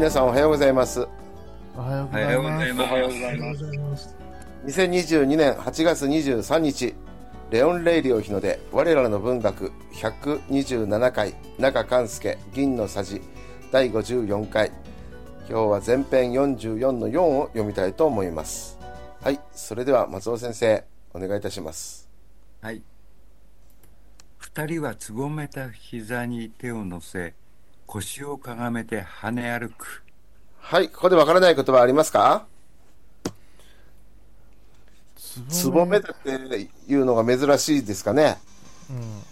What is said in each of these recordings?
皆さんおはようございます。おはようございます。おはようございます。ます。2022年8月23日、レオン・レイリオ日の出、我らの文学127回、中勘介、銀のさじ、第54回。今日は前編44の4を読みたいと思います。はい、それでは松尾先生、お願いいたします。はい。二人はつぼめた膝に手を乗せ、腰をかがめて跳ね歩く。はい、ここでわからない言葉ありますか？つぼめたっていうのが珍しいですかね？うん。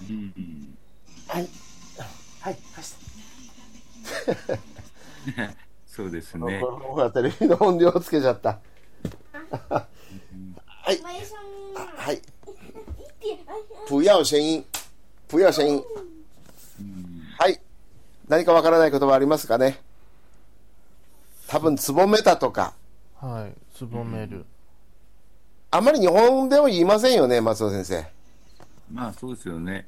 はい。はい、そうですね。テレビの音量つけちゃった。はい。はい。不要声音。不要声音。はい。何かわからない言葉ありますかね？多分、つぼめたとか。はい。つぼめる。あまり日本でも言いませんよね、松尾先生。まあそうですよね。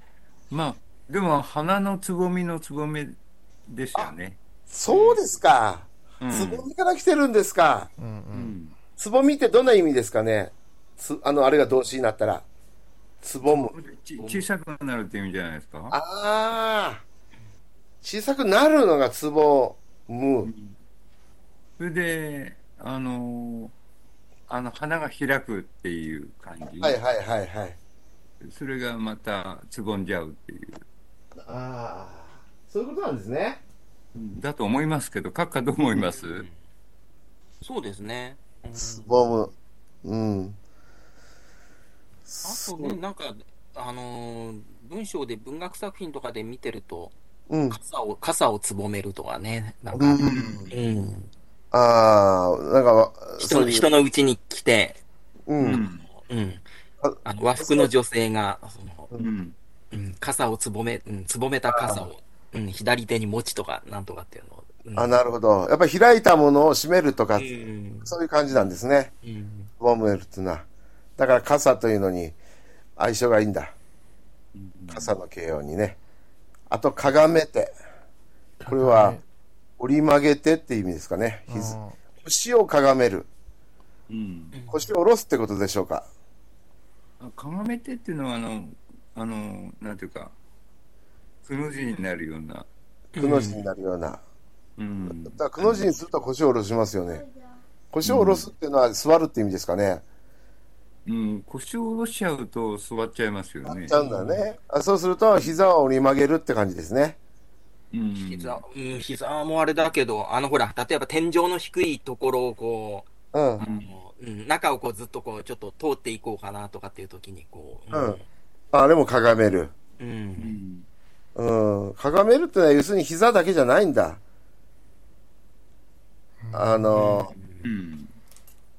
まあ、でも花のつぼみのつぼめですよね。そうですか。うんつぼみから来てるんですか。うんう。うんん。つぼみってどんな意味ですかね？つ、あの、あれが動詞になったら。つぼむ。ち小さくなるって意味じゃないですか？ああ。小さくなるのがつぼむ。それで、あの、あの花が開くっていう感じ。はいはいはいはい。それがまたつぼんじゃうっていう。ああ。そういうことなんですね。だと思いますけど、閣下どう思います？そうですね。うんつぼむ。うん。あとね、なんか、あのー文章で文学作品とかで見てると、うん。傘を、傘をつぼめるとかね、なんか、うん。うん。ああ、なんかわ、人。人のうちに来て、う。うんん。うんあ。あの和服の女性が、その、うん。うん、傘をつぼめ、うん、つぼめた傘を、うん、左手に持ちとか、なんとかっていうのを、うんあ、なるほど。やっぱり開いたものを閉めるとかう、ん。そういう感じなんですね。うん。つぼむるっていうのは。だから傘というのに相性がいいんだ。傘の形容にね。あと、かがめて。これは、折り曲げてって意味ですかね。腰をかがめる。うん。腰を下ろすってことでしょうか。あかがめてっていうのは、あの、あの、なんていうか、くの字になるような。くの字になるような。うん。だからくの字にすると腰を下ろしますよね。腰を下ろすっていうのは座るって意味ですかね。うん。腰を下ろしちゃうと座っちゃいますよねち。ゃうんだね。あそうすると膝を折り曲げるって感じですね。うん。膝、うん、膝もあれだけど、あのほら、例えば天井の低いところをこうん。う、うん、中をこうずっとこう、ちょっと通っていこうかなとかっていう時にこう、うん。あれもかがめる。う。うんん。うん。かがめるってのは要するに膝だけじゃないんだ。あの、うん。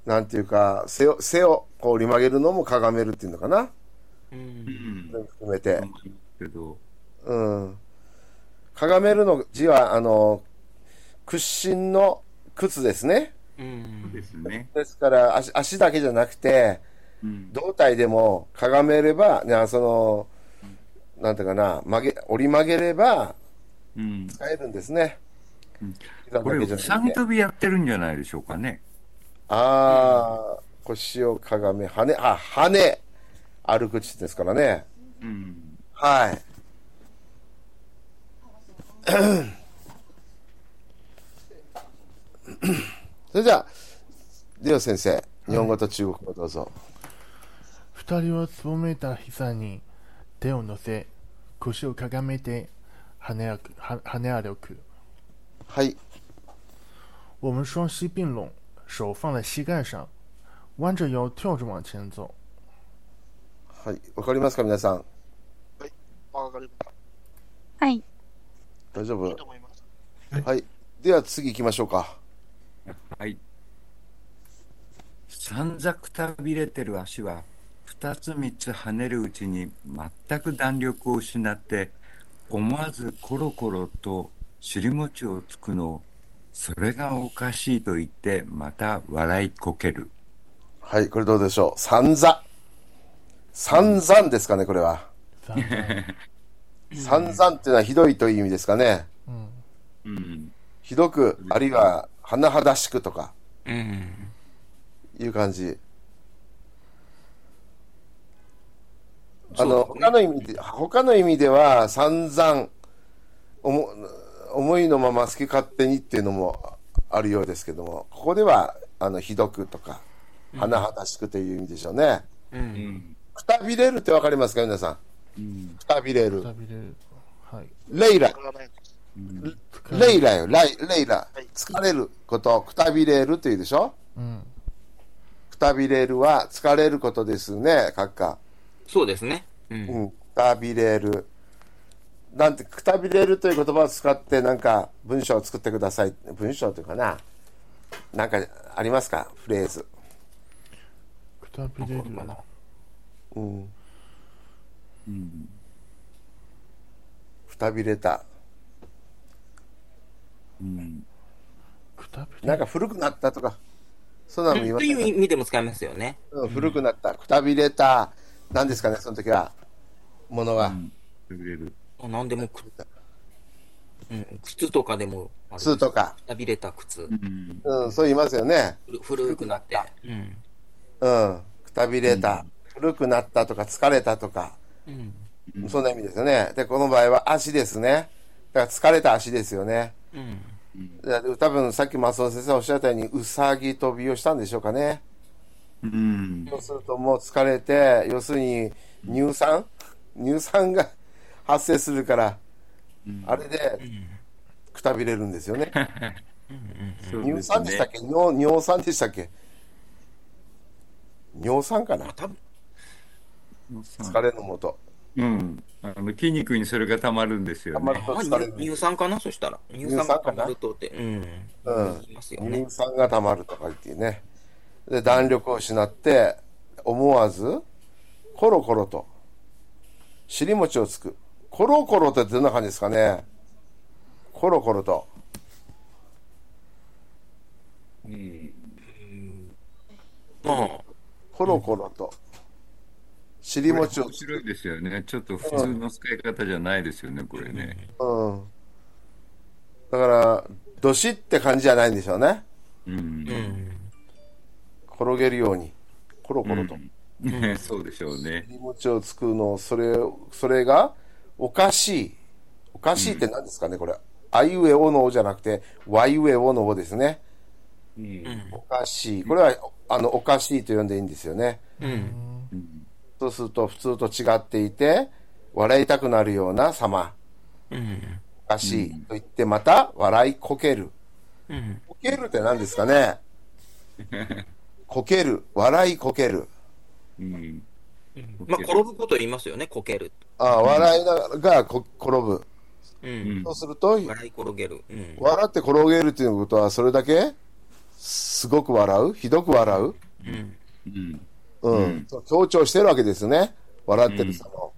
なんていうか、背を、背をこう折り曲げるのもかがめるっていうのかな。うん含めて。けど、うん。かがめるの字は、あの、屈伸の靴ですね。うんですね。ですから足、足だけじゃなくて、うん。胴体でもかがめれば、ね、その、なんていうかな、曲げ、折り曲げればうん。使えるんですね。うんこれ、けじゃうさなくて。ぎ跳びやってるんじゃないでしょうかね。ああ、腰をかがめ、跳ね、あ、跳ね、歩く地ですからね。うん。はい。それじゃあ、リオ先生、日本語と中国語どうぞ。二人はつぼめた膝に手を乗せ、腰をかがめて跳ね歩く。は跳ね歩く。はい。我们双膝并拢，手放在膝盖上，弯着腰跳着往前走。はい。わかりますか皆さん？わかりまはい。大丈夫？す。いい。はい。では次行きましょうか。はい。散々くたびれてる足は、二つ三つ跳ねるうちに全く弾力を失って、思わずコロコロと尻餅をつくのを、それがおかしいと言って、また笑いこける。はい。これどうでしょう？散々。散々ですかね、これは。散々っていうのはひどいという意味ですかね。うん。うん。ひどく、あるいは、甚だしくとか、うん。いう感じ。あの、他の意味で、他の意味では、散々、思いのまま好き勝手にっていうのもあるようですけども、ここでは、あの、ひどくとか、甚だしくという意味でしょうね。う。うんん。くたびれるってわかりますか皆さん？うん。くたびれるく。たびれる。はい。レイラ。レイラよ、レイレイラはい。疲れること、くたびれるというでしょ？うん。くたびれるは疲れることですね、閣下。そうですね。う。うんん、くたびれる。なんて、くたびれるという言葉を使って、なんか、文章を作ってください。文章というかな。なんか、ありますか？フレーズ。くたびれる。かな？うん。うん。くたびれた。うん。くたび。なんか古くなったとか、そんなのも言いまという意味でも使いますよね。うん、古くなった。くたびれた。何ですかね、その時は。ものが。くれる。あ何でもく、うん、靴とかでも、靴とか。くたびれた靴。うん。うん、そう言いますよね。古古くなって。うん。うん。くたびれた。古くなったとか、疲れたとか。うん。そんな意味ですよね。で、この場合は足ですね。だから疲れた足ですよね。うん。で多分さっき松尾先生おっしゃったように、うさぎ跳びをしたんでしょうかね。うん。そうするともう疲れて、要するに乳酸？乳酸が 発生するから、あれでくたびれるんですよね。うです酸でしたっけ？尿尿酸でしたっけ？尿酸かな疲れのもと。うん。あの筋肉にそれがたまるんですよたまね。ると疲れる。乳酸かな？そしたら。乳酸が溜まるとって。うん。うん言いますよね乳。酸が溜まるとか言ってね。で、弾力を失って、思わず、コロコロと、尻餅をつく。コロコロってどんな感じですかね？コロコロと。うん。まあ、コロコロと。尻餅を面白いですよね。ちょっと普通の使い方じゃないですよね、これね。うん。だから、どしって感じじゃないんでしょうね。うん。うん。転げるように。コロコロと。ねそうでしょうね。尻餅をつくの、それ、それが、おかしい。おかしいって何ですかね、これ。あいうえおのおじゃなくて、わいうえおのおですね。うん。おかしい。これは、あの、おかしいと呼んでいいんですよね。うん。そうすると、普通と違っていて、笑いたくなるような様。うん。おかしい。と言って、また、笑いこける。うん。こけるって何ですかね？こける。笑いこける。うん。まあ、転ぶこと言いますよね、こける。ああ、笑いながらこ転ぶ。うん。そうすると、笑い転げる。うん。笑って転げるっていうことは、それだけ？すごく笑う？ひどく笑う？うん。うん。強調してるわけですね。笑ってる様を。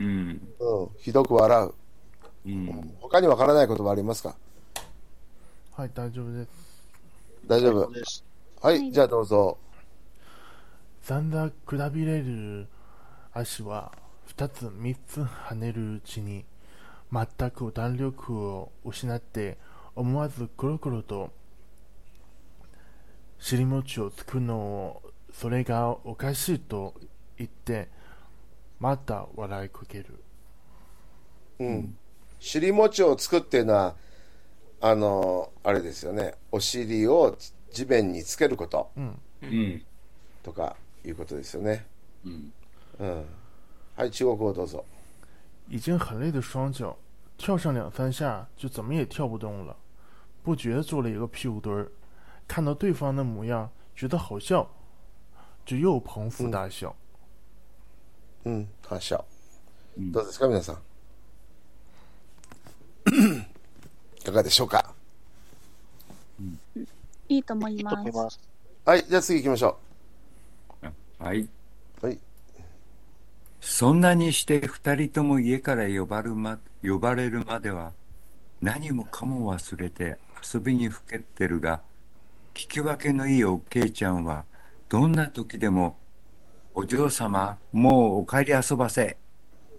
うん。うん。ひどく笑う。うん。他にわからない言葉ありますか？はい、大丈夫です。大丈夫。はい、じゃあどうぞ。だんだんくたびれる足は2つ3つ跳ねるうちに全く弾力を失って思わずコロコロと尻餅をつくのをそれがおかしいと言ってまた笑いこけるうん。尻餅をつくっていうのは、あの、あれですよね。お尻を地面につけることうん。とかいうことですよね。うん。うん。はい、中国語どうぞ。已经很累的双脚跳上两三下就怎么也跳不动了，不觉地做了一个屁股墩儿。看到对方的模样，觉得好笑，就又捧腹大笑。どうですか、皆さん。いかがでしょうか？いいと思います。はい、じゃあ次行きましょはい。う。はい。そんなにして二人とも家から呼ばるま、呼ばれるまでは、何もかも忘れて遊びにふけってるが、聞き分けのいいおけいちゃんは、どんな時でも、お嬢様、もうお帰り遊ばせ、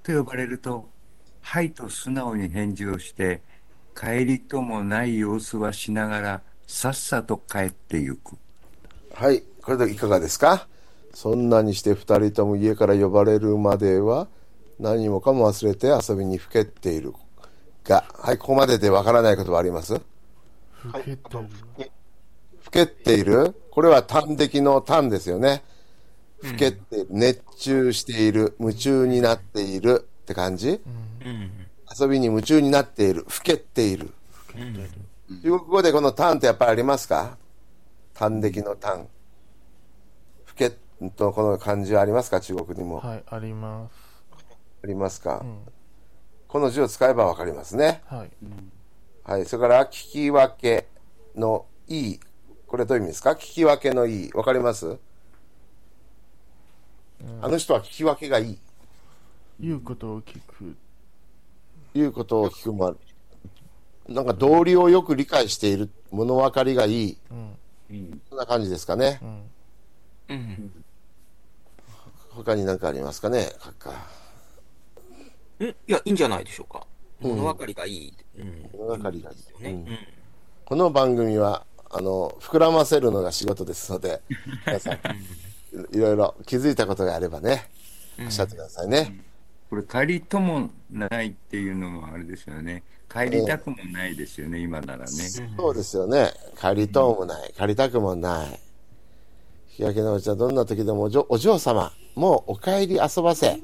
と呼ばれると、はいと素直に返事をして、帰りともない様子はしながら、さっさと帰ってゆく。はい、これでいかがですか？そんなにして二人とも家から呼ばれるまでは何もかも忘れて遊びにふけっているが、はい、ここまででわからないことはあります？ふけてる。ふけっているこれは端的の端ですよね。ふけっている、熱中している、夢中になっているって感じうん。遊びに夢中になっている、ふけっている。中国語でこの端ってやっぱりありますか？端的の端。ふけとこの漢字はありますか？中国にも。はい、あります。ありますか、んこの字を使えばわかりますね。はい。はい。それから、聞き分けのいい。これどういう意味ですか？聞き分けのいい。わかります、あの人は聞き分けがいい。言うことを聞く。いうことを聞くもある。なんか道理をよく理解している。物分かりがいい。うん。そんな感じですかね？うん。うん。他に何かありますかね？閣下んいや、いいんじゃないでしょうか。物分かりがいい。うん。物分かりがいい。この番組は、あの、膨らませるのが仕事ですので、皆さん、いろいろ気づいたことがあればね、おっしゃってくださいね。これ、帰りともないっていうのもあれですよね。帰りたくもないですよね、今ならね。そうですよね。借りとうもない。借りたくもない。日焼けのうちはどんな時でもお嬢お嬢様、もうお帰り遊ばせ。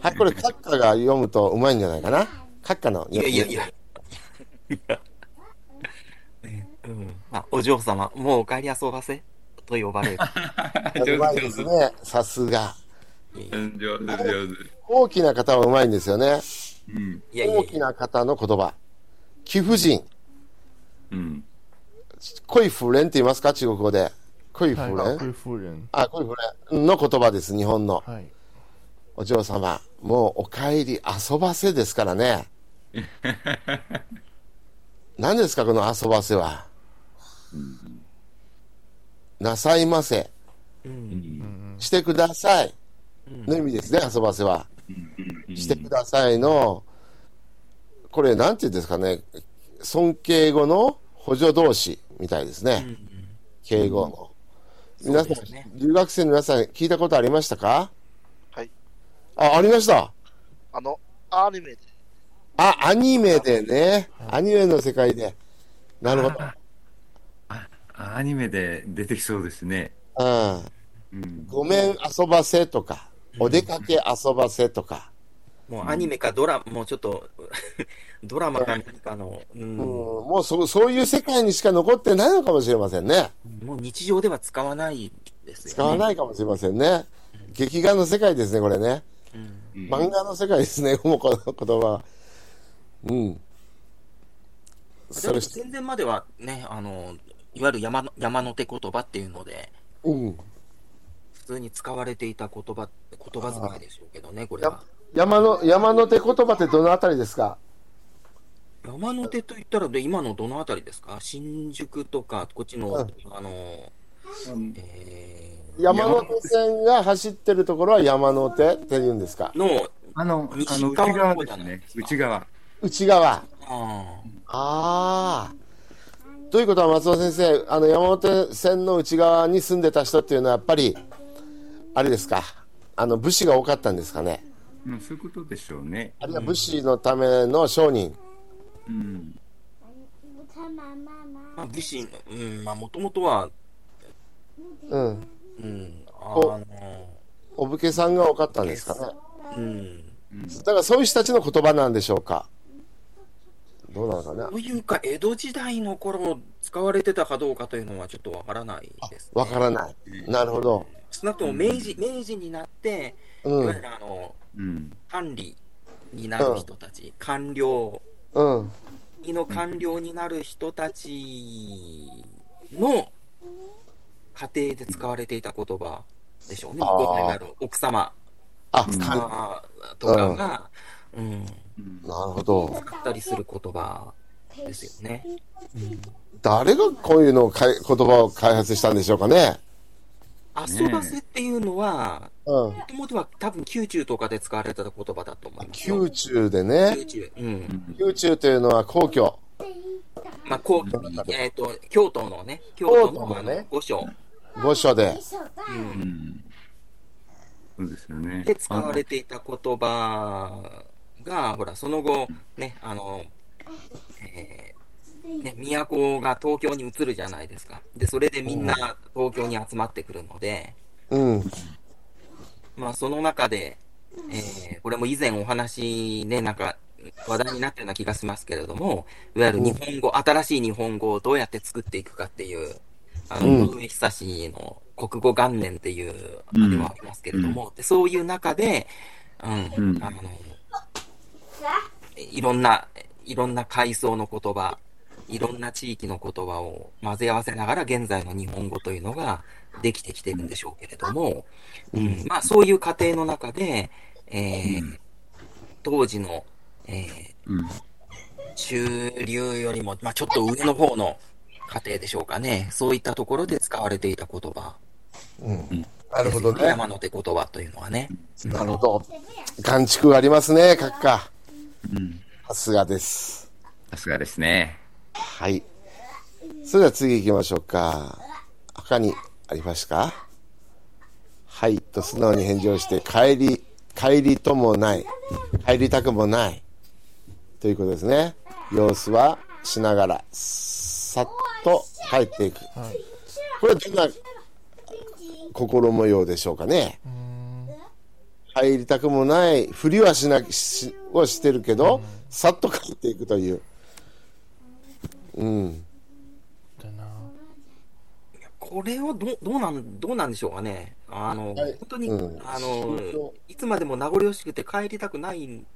はい、これ、閣下が読むとうまいんじゃないかな。閣下の。いやいやいや。うん。まあ、お嬢様、もうお帰り遊ばせと呼ばれる。うまいですね。さすが。うん上手、上手。大きな方はうまいんですよね。うん。大きな方の言葉。貴婦人。うん。恋婦人って言いますか？中国語で。恋婦人、はい。恋夫人。あ、恋婦人の言葉です、日本の。はい。お嬢様、もうお帰り遊ばせですからね。何ですか、この遊ばせは？なさいませ。してください。の意味ですね、遊ばせは。してくださいの、これ、なんて言うんですかね、尊敬語の補助動詞みたいですね。敬語の。皆さん、ね留学生の皆さん、聞いたことありましたか？はい。あ、ありました。あの、アニメで、あ、アニメでね。アニメの世界で。なるほど。あ、アニメで出てきそうですね。うん。うん。ごめん遊ばせとか、お出かけ遊ばせとか。もうアニメかドラマ、もうちょっと、ドラマか何かの、ううん、ん、もうそそういう世界にしか残ってないのかもしれませんね。もう日常では使わないですよ、ね。使わないかもしれませんね。劇画の世界ですね、これね。うん。漫画の世界ですね、もうこの言葉は。うん。それ、戦前まではね、あの、いわゆる山の山の手言葉っていうので、うん。普通に使われていた言葉、言葉遣いでしょうけどね、これは。山の、山の手言葉ってどのあたりですか？山の手と言ったら、で、今のどのあたりですか？新宿とか、こっちの、うんあの、え山手線が走ってるところは山の手って言うんですか？ー、の、あの、あ西の、内側ですね。内側。内側。あああ。ということは松尾先生、あの山手線の内側に住んでた人っていうのはやっぱり、あれですか、あの武士が多かったんですかね？うん、そういうことでしょうね。あるいは武士のための商人。うん。まあ、武士、うん、まあ、もともとは、うん。うん、あお武家さんが多かったんですかね？うん、だからそういう人たちの言葉なんでしょうか？どうなのかな？と。いうか、江戸時代の頃使われてたかどうかというのはちょっとわからないです、ね。わからない。なるほど。少なくとも明治、明治になって、いうんわゆ。るあの、うん。管理になる人たち、官僚、うん。国の官僚になる人たちの家庭で使われていた言葉でしょうね。奥様あ、うんかとかが、うん、なるほど。使ったりする言葉ですよね。誰がこういうのをかい言葉を開発したんでしょうかね。遊ばせっていうのは、うん。もともとは多分宮中とかで使われてた言葉だと思いますよ。宮中でね。宮中。うん。宮中というのは皇居。まあ、こうえっ、と、京都のね、京都の御所御所で。うん。そうですよね。で使われていた言葉が、ほら、その後、ね、あの、えーね、都が東京に移るじゃないですか。で、それでみんな東京に集まってくるので、うん。まあ、その中で、えーこれも以前お話ね、なんか、話題になったような気がしますけれども、いわゆる日本語、新しい日本語をどうやって作っていくかっていう、あの、うん井上久志の国語元年っていう、あうんれはありますけれども、でそういう中で、うん、うんあの、いろんな、いろんな階層の言葉、いろんな地域の言葉を混ぜ合わせながら現在の日本語というのができてきてるんでしょうけれども、うん、まあそういう過程の中で、えー当時の、えーうん。中流よりも、まあちょっと上の方の過程でしょうかね。そういったところで使われていた言葉。うん。なるほどね。山手言葉というのはね。なるほど。眼蓄がありますね、閣下。うん。さすがです。さすがですね。はい。それでは次行きましょうか。他にありますか？はい。と素直に返事をして、帰り、帰りともない。帰りたくもない。ということですね。様子はしながら、さっと帰っていく。はい。これはどんな心模様でしょうかね？うーん。入りたくもないふりはしなしをしてるけど、さっと帰っていくという。うん。だな。これをどうどうなん、どうなんでしょうかね。あの、はい本当に、うんあの、いつまでも名残惜しくて帰りたくないん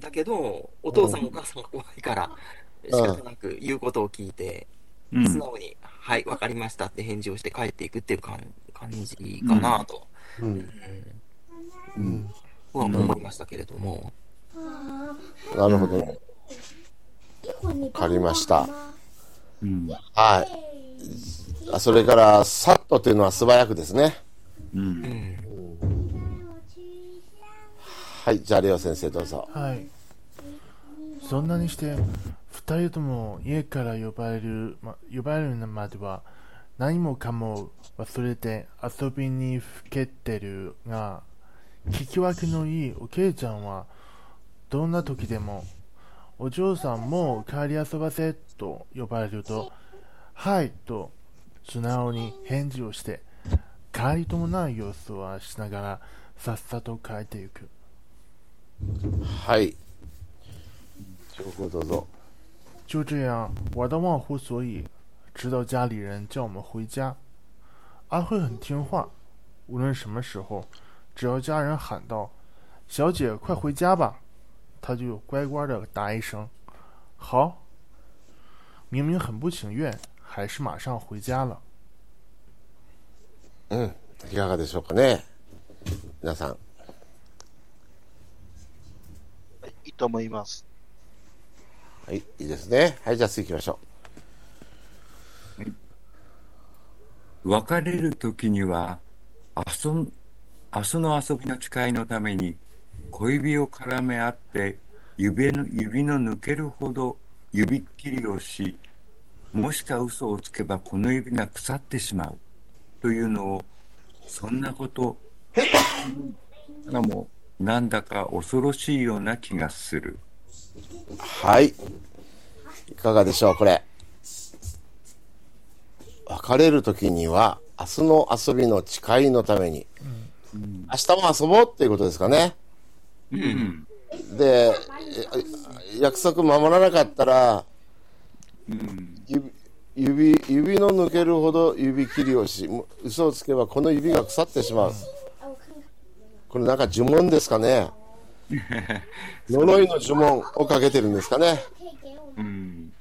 だけど、お父さんお母さんが怖いから、仕方なく言うことを聞いて、うん。素直に、はい、わかりましたって返事をして帰っていくっていう感感じかなと、うん。うん。は思いましたけれども。なるほどね。わかりました。うん。はい。あそれから、さっとというのは素早くですね。う。うんん。はい。じゃあ、レオ先生どうぞ。はい。そんなにして、二人とも家から呼ばれる、ま、呼ばれるまでは、何もかも忘れて遊びにふけてるが、聞き分けのいいおけいちゃんは、どんな時でも、お嬢さんもう帰り遊ばせと呼ばれると、はいと素直に返事をして、帰りともない様子はしながら、さっさと帰っていく。はい。情報どうぞ。就这样玩到忘乎所以，直到家里人叫我们回家。阿慧很听话，无论什么时候，只要家人喊道：“小姐，快回家吧！”她就乖乖的答一声：“好。”明明很不情愿，还是马上回家了。うん。いかがでしょうかね。皆さん。はい、いいと思います。はい。いいですね。はい。じゃあ次行きましょ別れる時には、遊ん、明日の遊びの誓いのために、小指を絡め合って、指の、指の抜けるほど指切りをし、もしか嘘をつけばこの指が腐ってしまう。というのを、そんなことがも、なんだか恐ろしいような気がする。はい。いかがでしょうこれ。別れる時には、明日の遊びの誓いのために、明日も遊ぼうっていうことですかね。うん。で、え約束守らなかったら、うん。指指指の抜けるほど指切りをしも嘘をつけばこの指が腐ってしまうこれなんか呪文ですかね 呪いの呪文をかけてるんですかねうん。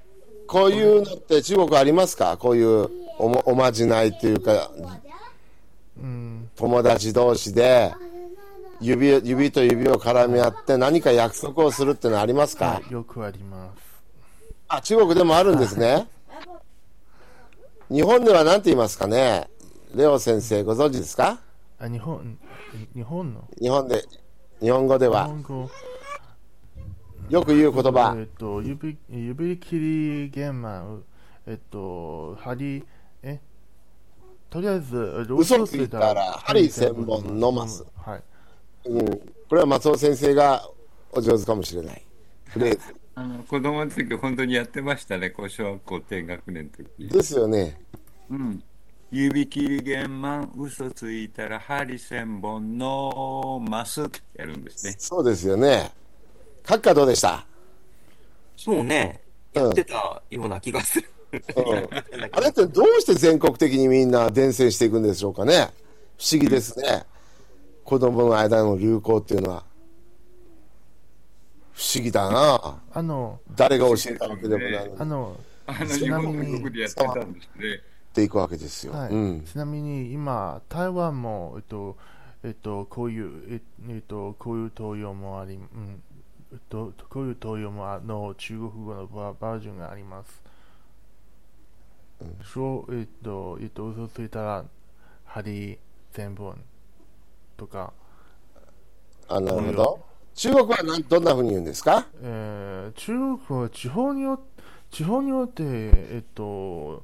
こういうのって中国ありますか？こういうおもおまじないというか嗯，友達同士で指指と指を絡み合って何か約束をするってのはありますか？よくあります。あ中国でもあるんですね。日本では何て言いますかね？レオ先生ご存知ですか？あ、日本、日本の？日本で日本語で日はよく言う言葉。えっと、指指切りえっと、針、えとりあえず、嘘ついたら針千本飲ます。はい。うん、これは松尾先生がお上手かもしれないフレーズあの子供の時本当にやってましたね、こう小学校低学年の時。ですよねうん。指切り玄満、嘘ついたら針千本飲ますってやるんですね。そうですよね閣下どうでした、そうね。うんやってたような気がする。うん、あれってどうして全国的にみんな伝染していくんでしょうかね。不思議ですね。子供の間の流行っていうのは。不思議だな。あの、誰が教えたわけでもないあの、あのちなみにっていくわけですよ、はい。うん、ちなみに今、台湾も、えっと、えっと、こういう、ええっと、こういう東洋もあり、うん、えっと、こういう東洋もあの中国語のババージョンがあります。そう、えっと、えっと、嘘ついたら、針千本とか、あなるほど。中国はなんどんなふうに言うんですか？えー中国は地方によ地方によって、えっと、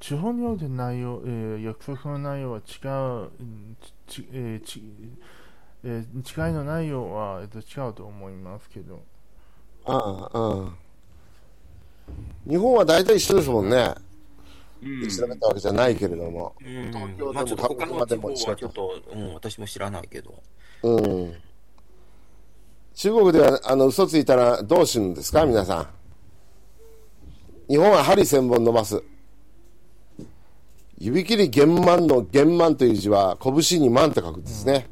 地方によって内容、えー約束の内容は違う、うんちえーちえー違いの内容は、えっと、違うと思いますけど、ああうん日本は大体一緒ですもんね。うん調べたわけじゃないけれども、うん。東京でもまあちょっと他の地方はちょっと、うん、私も知らないけど。うん、中国ではあの嘘ついたらどうするんですか？皆さん。日本は針千本伸ばす。指切り玄満の玄満という字は拳に万と書くんですね、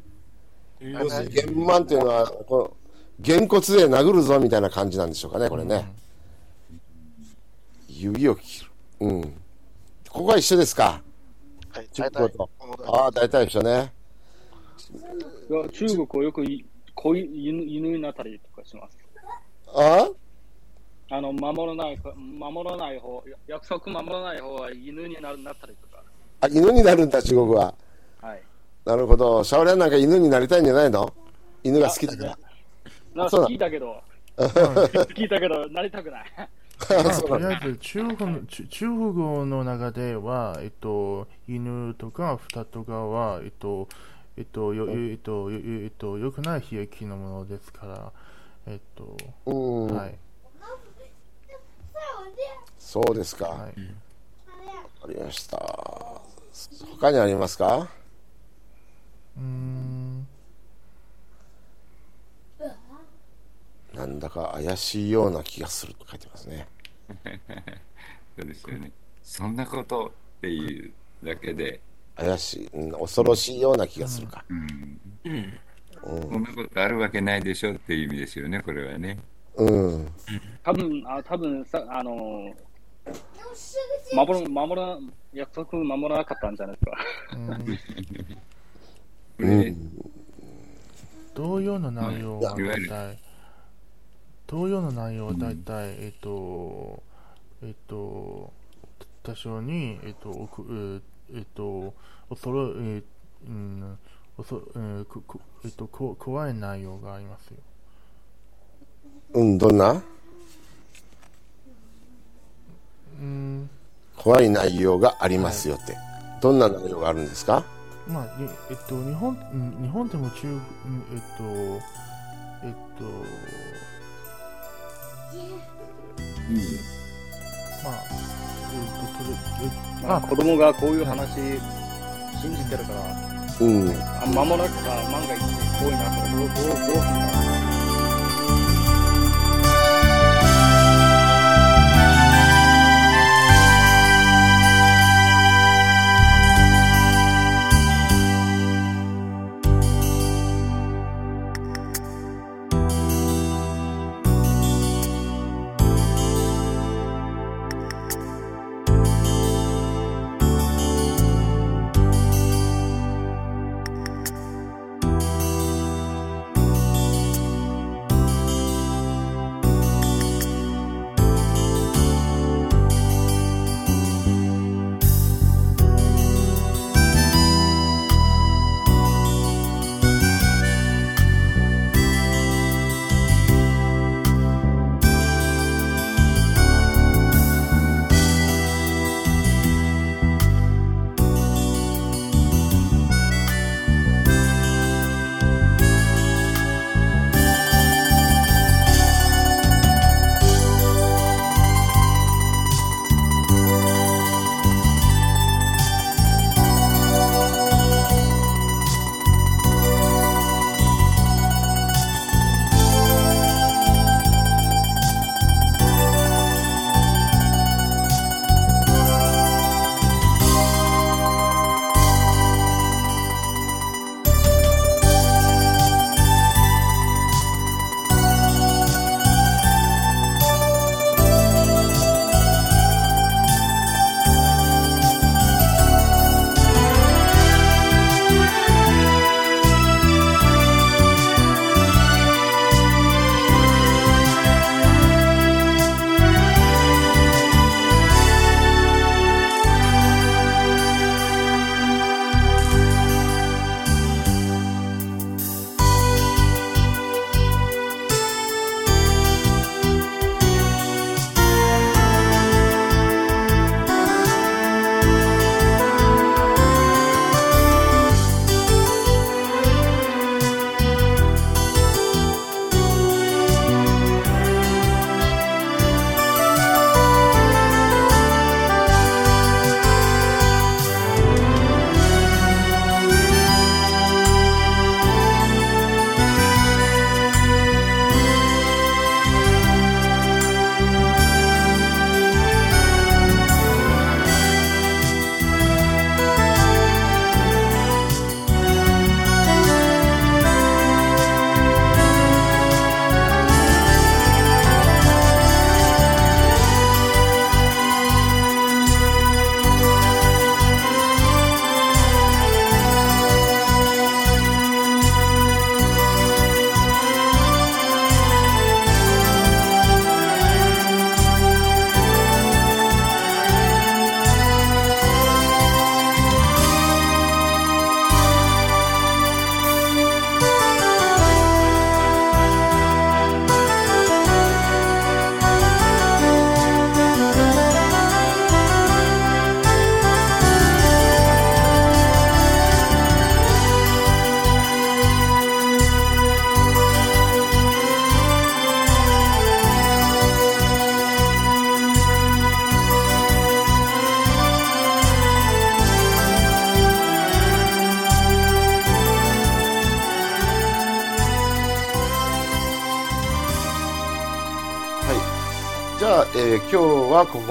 要するに玄満というのはこのげんこつで殴るぞみたいな感じなんでしょうかねこれね、指を切る。うんここは一緒ですか？はい、中大体国語とああ大体一緒ねいや中国はよくいこういう犬犬になったりとかします。あああの守らないか守らない方、や約束守らない方は犬になるなったりとか。あ犬になるんだ中国ははい。なるほど。シャオリャンなんか犬になりたいんじゃないの？犬が好きだから。なんかそうだ聞いたけど、聞いたけど、なりたくない。まあ、とりあえず中国の中中国語の中では、えっと、犬とか豚とかは、えっと、えっと、よ、えっと、よえっと、よくない悲劇のものですから、えっと、うん、はい、そうですか。わ、はい。かりました。他にありますか？うーん、なんだか怪しいような気がすると書いてますね。そうですよね。そんなことっていうだけで、怪しい、うん、恐ろしいような気がするか。うん、うん。こんなことあるわけないでしょっていう意味ですよね、これはね。うん。多分あ多分さ、あの守る、守ら、約束守らなかったんじゃないですか。うん同様の内容はうんい？わゆる同様の内容は大体、えっと、えっと、多少に、えっと、おくえっと、恐ろ、えーうん、恐えーここえっと、こ怖い内容がありますよ。うん、どんな？うん、怖い内容がありますよって。どんな内容があるんですか？まあ、にえっと、日本、うん日本でも中国、うんえっと、えっと、まあ、えっと、まあ、あ、子供がこういう話信じてるから、うん。あ守らなかった万が一こういうのあったらどうどうどう。するんだ「あ、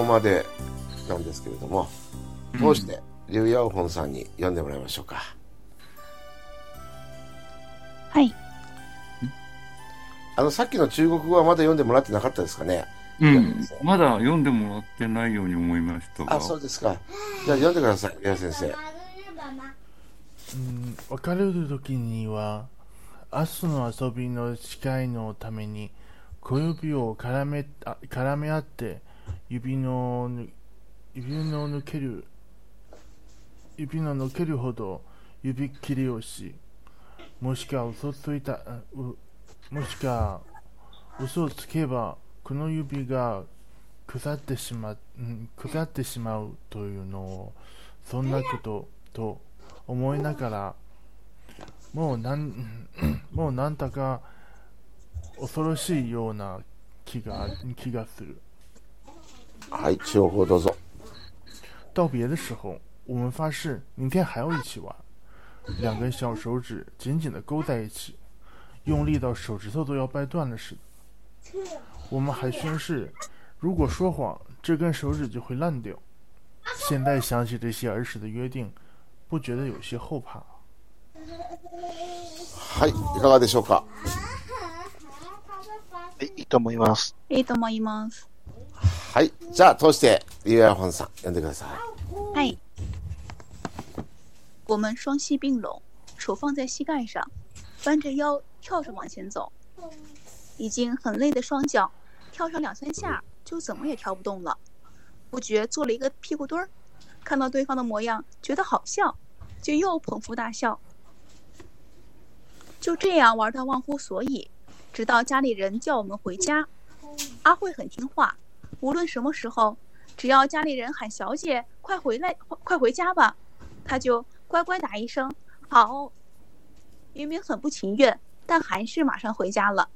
ここまでなんですけれども、どうして、リュウヤオホンさんに読んでもらいましょうか？はい。あの、さっきの中国語はまだ読んでもらってなかったですかね？うん。まだ読んでもらってないように思いましたが。あ、そうですか。じゃあ読んでください、リュウヤ先生。うん別れる時には明日の遊びの司会のために小指を絡めあ絡め合って指の指の抜ける指の抜けるほど指切りをしもしくは嘘ついたもしくは嘘をつけばこの指が腐ってしま,、う、腐ってしまうというのをそんなことと思いながらもうなん もうなんだか恐ろしいような気が気がする。はい、情報どうぞ。道别的时候，我们发誓明天还要一起玩。两根小手指紧紧地勾在一起，用力到手指头都要掰断了似的。我们还宣誓，如果说谎，这根手指就会烂掉。现在想起这些儿时的约定，不觉得有些后怕。はい、いかがでしょうか。はい、いいと思います。いいと思います。 はい、じゃあ通して、リュウヤオホンさん、読んでください。嗨，我们双膝并拢，手放在膝盖上，弯着腰跳着往前走。已经很累的双脚，跳上两三下就怎么也跳不动了，不觉做了一个屁股墩儿。看到对方的模样，觉得好笑，就又捧腹大笑。就这样玩到忘乎所以，直到家里人叫我们回家。阿慧很听话， 无论什么时候，只要家里人喊小姐，快回来，快回家吧，她就乖乖答一声好。明明很不情愿，但还是马上回家了。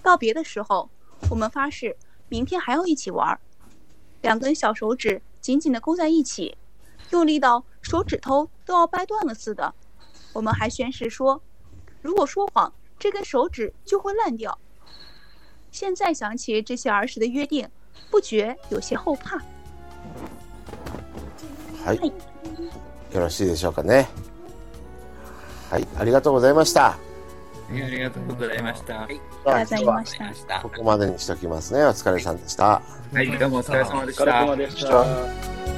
告别的时候，我们发誓明天还要一起玩儿。两根小手指紧紧地勾在一起，用力到手指头都要掰断了似的。我们还宣誓说，如果说谎，这根手指就会烂掉。现在想起这些儿时的约定，不觉有些后怕。はい。よろしいでしょうかね。はい、ありがとうございました。はいありがとうございました。はい、ありがとうございましたこ。こまでにしておきますね。お疲れさんでした。どうもお疲れ様でしお疲れた様。でした。